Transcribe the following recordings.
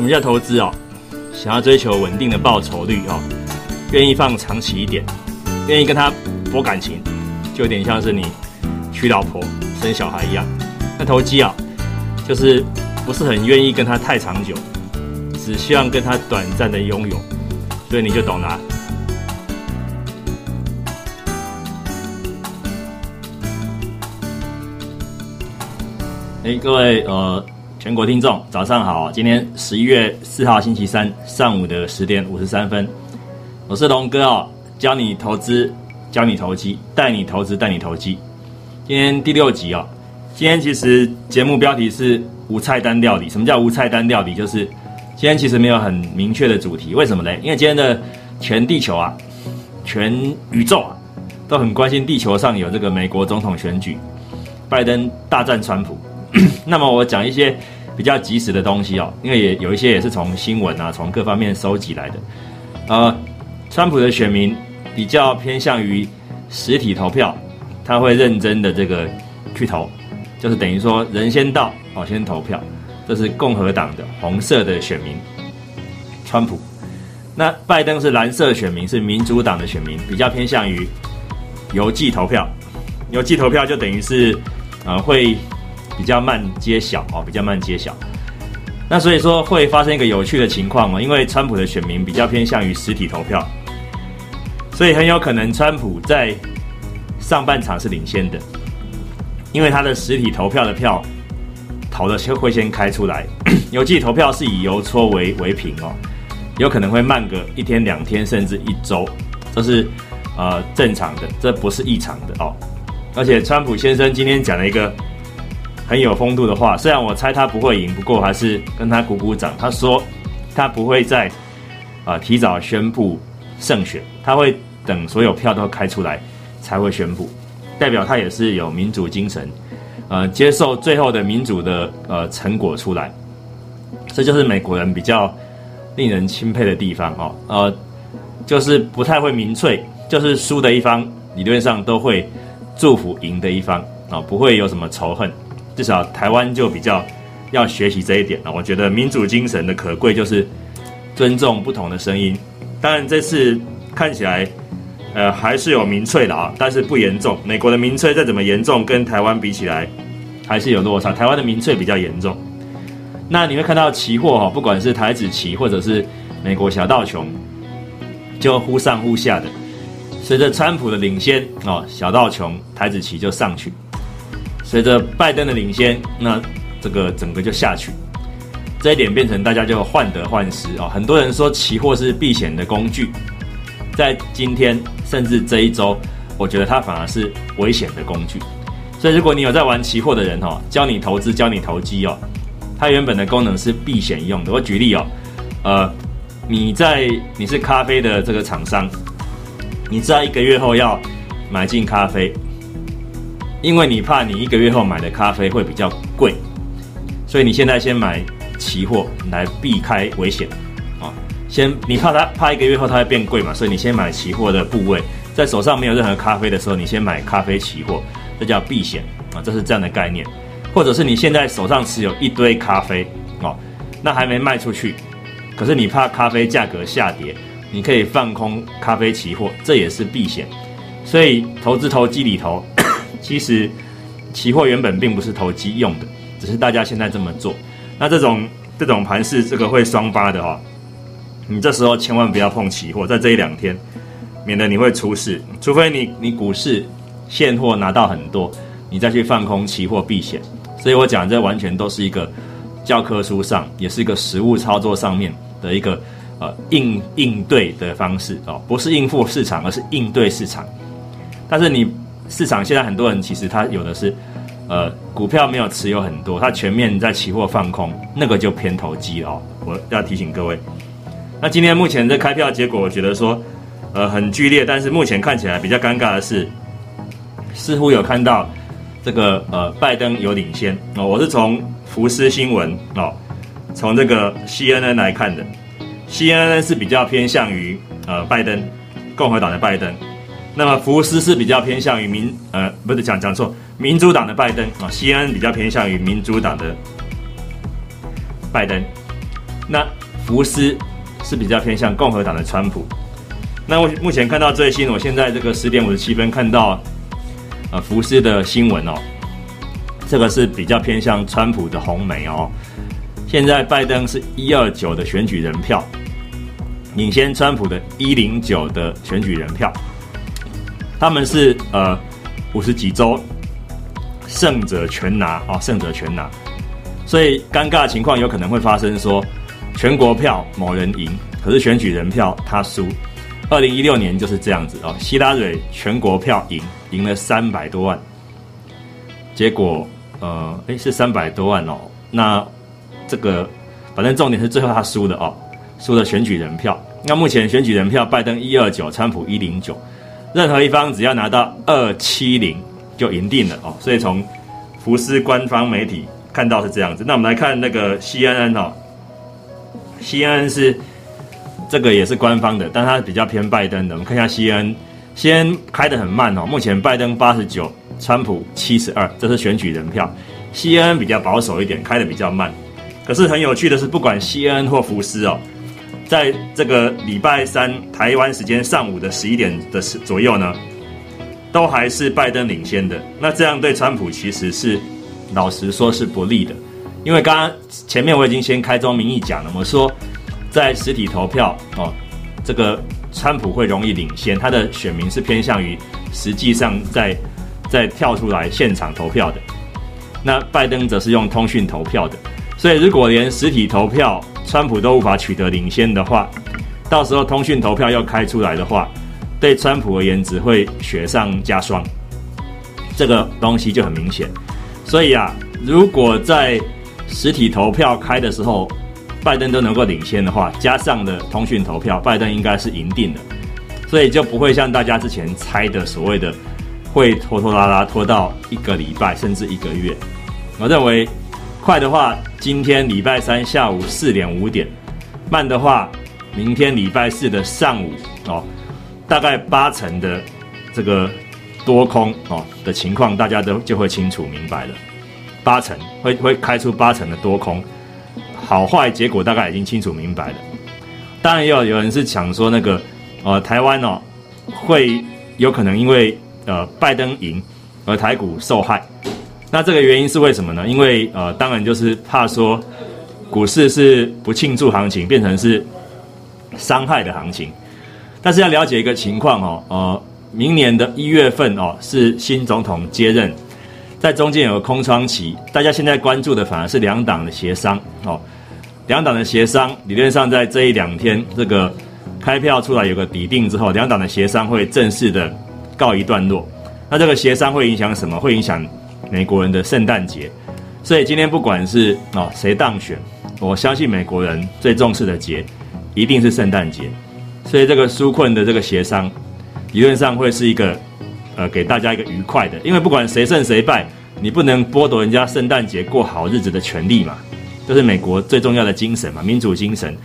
什么叫投资哦？想要追求稳定的报酬率哦，愿意放长期一点，愿意跟他博感情，就有点像是你娶老婆生小孩一样。那投机啊，就是不是很愿意跟他太长久，只希望跟他短暂的拥有，所以你就懂了。哎，各位呃。全国听众，早上好！今天十一月四号星期三上午的十点五十三分，我是龙哥哦，教你投资，教你投机，带你投资，带你投机。今天第六集哦，今天其实节目标题是无菜单料理。什么叫无菜单料理？就是今天其实没有很明确的主题。为什么嘞？因为今天的全地球啊，全宇宙啊，都很关心地球上有这个美国总统选举，拜登大战川普。那么我讲一些比较及时的东西哦，因为也有一些也是从新闻啊，从各方面收集来的。呃，川普的选民比较偏向于实体投票，他会认真的这个去投，就是等于说人先到哦，先投票。这是共和党的红色的选民，川普。那拜登是蓝色选民，是民主党的选民，比较偏向于邮寄投票。邮寄投票就等于是呃会。比较慢揭晓哦，比较慢揭晓。那所以说会发生一个有趣的情况哦，因为川普的选民比较偏向于实体投票，所以很有可能川普在上半场是领先的，因为他的实体投票的票投的先会先开出来，邮寄投票是以邮戳为为凭哦，有可能会慢个一天两天甚至一周，这是呃正常的，这不是异常的哦。而且川普先生今天讲了一个。很有风度的话，虽然我猜他不会赢，不过还是跟他鼓鼓掌。他说他不会再啊提早宣布胜选，他会等所有票都开出来才会宣布，代表他也是有民主精神，呃，接受最后的民主的呃成果出来。这就是美国人比较令人钦佩的地方哦，呃，就是不太会民粹，就是输的一方理论上都会祝福赢的一方啊，不会有什么仇恨。至少台湾就比较要学习这一点了，我觉得民主精神的可贵就是尊重不同的声音。当然这次看起来，呃，还是有民粹的啊，但是不严重。美国的民粹再怎么严重，跟台湾比起来还是有落差。台湾的民粹比较严重。那你会看到期货哈，不管是台子期或者是美国小道琼，就忽上忽下的。随着川普的领先哦，小道琼台子期就上去。随着拜登的领先，那这个整个就下去，这一点变成大家就患得患失啊！很多人说期货是避险的工具，在今天甚至这一周，我觉得它反而是危险的工具。所以如果你有在玩期货的人哦，教你投资，教你投机哦，它原本的功能是避险用的。我举例哦，呃，你在你是咖啡的这个厂商，你知道一个月后要买进咖啡。因为你怕你一个月后买的咖啡会比较贵，所以你现在先买期货来避开危险，啊，先你怕它怕一个月后它会变贵嘛，所以你先买期货的部位，在手上没有任何咖啡的时候，你先买咖啡期货，这叫避险。啊，这是这样的概念，或者是你现在手上持有一堆咖啡，哦，那还没卖出去，可是你怕咖啡价格下跌，你可以放空咖啡期货，这也是避险，所以投资投机里头。其实，期货原本并不是投机用的，只是大家现在这么做。那这种这种盘是这个会双发的哈，你这时候千万不要碰期货，在这一两天，免得你会出事。除非你你股市现货拿到很多，你再去放空期货避险。所以我讲这完全都是一个教科书上，也是一个实物操作上面的一个呃应应对的方式哦，不是应付市场，而是应对市场。但是你。市场现在很多人其实他有的是，呃，股票没有持有很多，他全面在期货放空，那个就偏投机哦。我要提醒各位，那今天目前的开票结果，我觉得说，呃，很剧烈，但是目前看起来比较尴尬的是，似乎有看到这个呃，拜登有领先哦。我是从福斯新闻哦，从这个 CNN 来看的，CNN 是比较偏向于呃拜登，共和党的拜登。那么福斯是比较偏向于民呃不是讲讲错民主党的拜登啊，西安比较偏向于民主党的拜登。那福斯是比较偏向共和党的川普。那我目前看到最新，我现在这个十点五十七分看到，呃，福斯的新闻哦，这个是比较偏向川普的红媒哦。现在拜登是一二九的选举人票，领先川普的一零九的选举人票。他们是呃五十几州胜者全拿啊，胜者全拿。所以尴尬的情况有可能会发生，说全国票某人赢，可是选举人票他输。二零一六年就是这样子哦，希拉蕊全国票赢，赢了三百多万，结果呃，诶是三百多万哦。那这个反正重点是最后他输的哦，输了选举人票。那目前选举人票，拜登一二九，川普一零九，任何一方只要拿到二七零就赢定了哦。所以从福斯官方媒体看到是这样子。那我们来看那个 CNN 哦，CNN 是。这个也是官方的，但它比较偏拜登的。我们看一下 C N，C N 开的很慢哦。目前拜登八十九，川普七十二，这是选举人票。C N 比较保守一点，开的比较慢。可是很有趣的是，不管 C N 或福斯哦，在这个礼拜三台湾时间上午的十一点的时左右呢，都还是拜登领先的。那这样对川普其实是老实说是不利的，因为刚刚前面我已经先开宗明义讲了，我说。在实体投票哦，这个川普会容易领先，他的选民是偏向于实际上在在跳出来现场投票的。那拜登则是用通讯投票的，所以如果连实体投票川普都无法取得领先的话，到时候通讯投票要开出来的话，对川普而言只会雪上加霜。这个东西就很明显。所以啊，如果在实体投票开的时候，拜登都能够领先的话，加上的通讯投票，拜登应该是赢定了，所以就不会像大家之前猜的所谓的会拖拖拉拉拖到一个礼拜甚至一个月。我认为快的话，今天礼拜三下午四点五点；慢的话，明天礼拜四的上午哦，大概八成的这个多空哦的情况，大家都就会清楚明白了。八成会会开出八成的多空。好坏结果大概已经清楚明白了，当然也有有人是想说那个，呃，台湾哦会有可能因为呃拜登赢而台股受害，那这个原因是为什么呢？因为呃当然就是怕说股市是不庆祝行情，变成是伤害的行情，但是要了解一个情况哦，呃，明年的一月份哦是新总统接任，在中间有个空窗期，大家现在关注的反而是两党的协商哦。两党的协商理论上在这一两天，这个开票出来有个底定之后，两党的协商会正式的告一段落。那这个协商会影响什么？会影响美国人的圣诞节。所以今天不管是哦谁当选，我相信美国人最重视的节一定是圣诞节。所以这个纾困的这个协商，理论上会是一个呃给大家一个愉快的，因为不管谁胜谁败，你不能剥夺人家圣诞节过好日子的权利嘛。这是美国最重要的精神嘛，民主精神。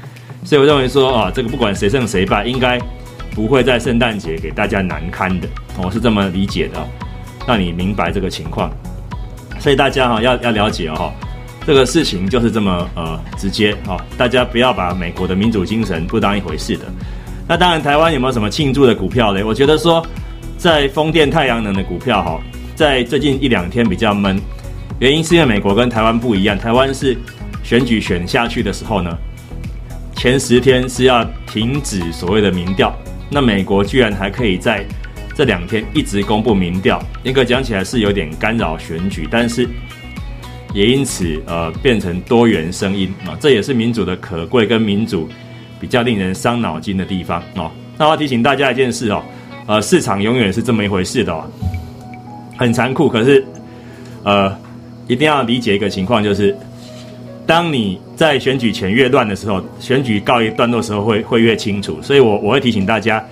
所以我认为说啊，这个不管谁胜谁败，应该不会在圣诞节给大家难堪的。我是这么理解的，让你明白这个情况。所以大家哈要要了解哦，这个事情就是这么呃直接哈，大家不要把美国的民主精神不当一回事的。那当然，台湾有没有什么庆祝的股票嘞？我觉得说，在风电、太阳能的股票哈，在最近一两天比较闷，原因是因为美国跟台湾不一样，台湾是。选举选下去的时候呢，前十天是要停止所谓的民调。那美国居然还可以在这两天一直公布民调，严格讲起来是有点干扰选举，但是也因此呃变成多元声音啊，这也是民主的可贵跟民主比较令人伤脑筋的地方哦。那我要提醒大家一件事哦，呃，市场永远是这么一回事的哦，很残酷，可是呃一定要理解一个情况就是。当你在选举前越乱的时候，选举告一段落的时候会会越清楚。所以，我我会提醒大家，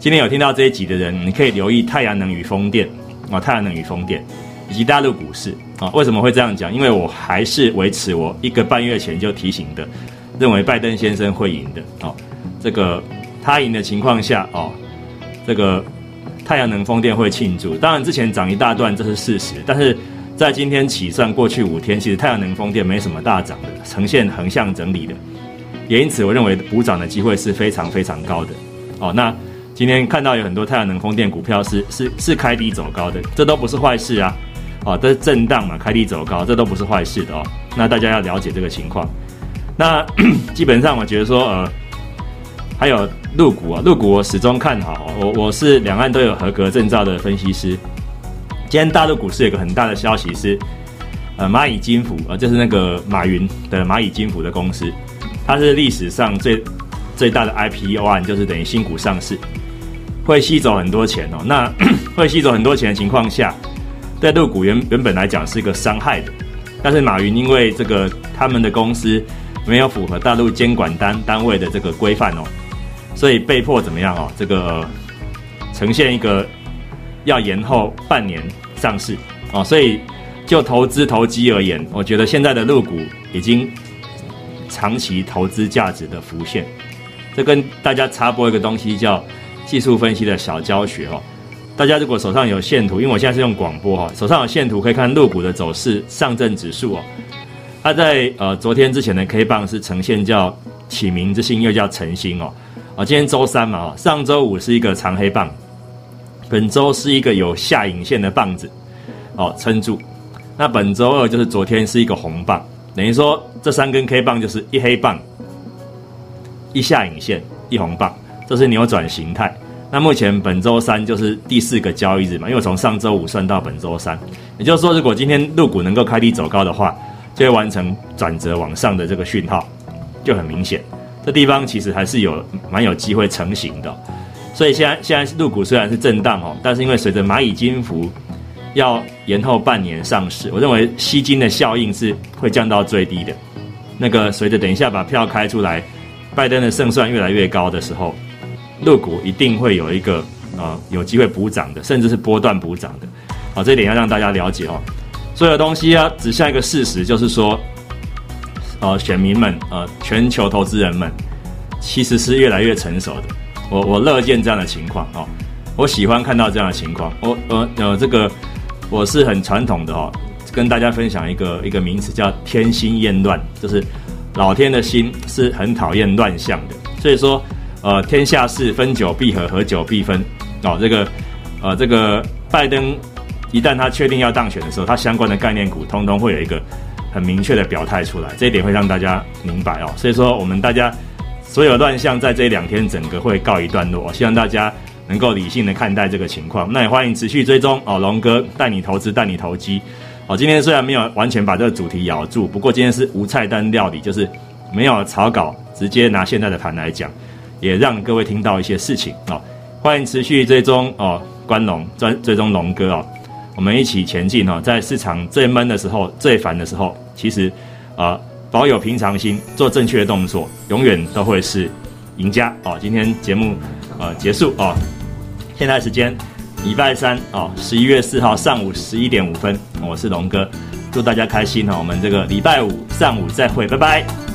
今天有听到这一集的人，你可以留意太阳能与风电啊，太阳能与风电以及大陆股市啊。为什么会这样讲？因为我还是维持我一个半月前就提醒的，认为拜登先生会赢的哦。这个他赢的情况下哦，这个太阳能风电会庆祝。当然之前涨一大段这是事实，但是。在今天起算过去五天，其实太阳能风电没什么大涨的，呈现横向整理的。也因此我认为补涨的机会是非常非常高的。哦，那今天看到有很多太阳能风电股票是是是开低走高的，这都不是坏事啊。哦，这是震荡嘛，开低走高，这都不是坏事的哦。那大家要了解这个情况。那 基本上我觉得说，呃，还有陆股啊，陆股我始终看好。我我是两岸都有合格证照的分析师。今天大陆股市有个很大的消息是，呃，蚂蚁金服啊，就是那个马云的蚂蚁金服的公司，它是历史上最最大的 IPO 案，就是等于新股上市，会吸走很多钱哦。那 会吸走很多钱的情况下，对陆股原原本来讲是一个伤害的，但是马云因为这个他们的公司。没有符合大陆监管单单位的这个规范哦，所以被迫怎么样哦？这个呈现一个要延后半年上市哦，所以就投资投机而言，我觉得现在的入股已经长期投资价值的浮现。这跟大家插播一个东西叫技术分析的小教学哦。大家如果手上有线图，因为我现在是用广播哈，手上有线图可以看入股的走势，上证指数哦。它在呃昨天之前的 K 棒是呈现叫启明之星，又叫晨星哦。啊，今天周三嘛，上周五是一个长黑棒，本周是一个有下影线的棒子哦撑住。那本周二就是昨天是一个红棒，等于说这三根 K 棒就是一黑棒、一下影线、一红棒，这是扭转形态。那目前本周三就是第四个交易日嘛，因为从上周五算到本周三，也就是说，如果今天入股能够开低走高的话。就会完成转折往上的这个讯号，就很明显。这地方其实还是有蛮有机会成型的。所以现在现在入股虽然是震荡哦，但是因为随着蚂蚁金服要延后半年上市，我认为吸金的效应是会降到最低的。那个随着等一下把票开出来，拜登的胜算越来越高的时候，入股一定会有一个啊有机会补涨的，甚至是波段补涨的。好，这一点要让大家了解哦。所有东西啊，指向一个事实，就是说，呃，选民们，呃，全球投资人们，其实是越来越成熟的。我我乐见这样的情况哦，我喜欢看到这样的情况。我呃呃，这个我是很传统的哦，跟大家分享一个一个名词叫天心厌乱，就是老天的心是很讨厌乱象的。所以说，呃，天下事分久必合，合久必分。哦，这个呃，这个拜登。一旦他确定要当选的时候，他相关的概念股通通会有一个很明确的表态出来，这一点会让大家明白哦。所以说，我们大家所有乱象在这两天整个会告一段落，希望大家能够理性的看待这个情况。那也欢迎持续追踪哦，龙哥带你投资，带你投机。哦，今天虽然没有完全把这个主题咬住，不过今天是无菜单料理，就是没有草稿，直接拿现在的盘来讲，也让各位听到一些事情哦。欢迎持续追踪哦，关龙追追踪龙哥哦。我们一起前进哈，在市场最闷的时候、最烦的时候，其实，呃，保有平常心，做正确的动作，永远都会是赢家哦。今天节目呃结束哦，现在时间礼拜三哦，十一月四号上午十一点五分，我是龙哥，祝大家开心哈。我们这个礼拜五上午再会，拜拜。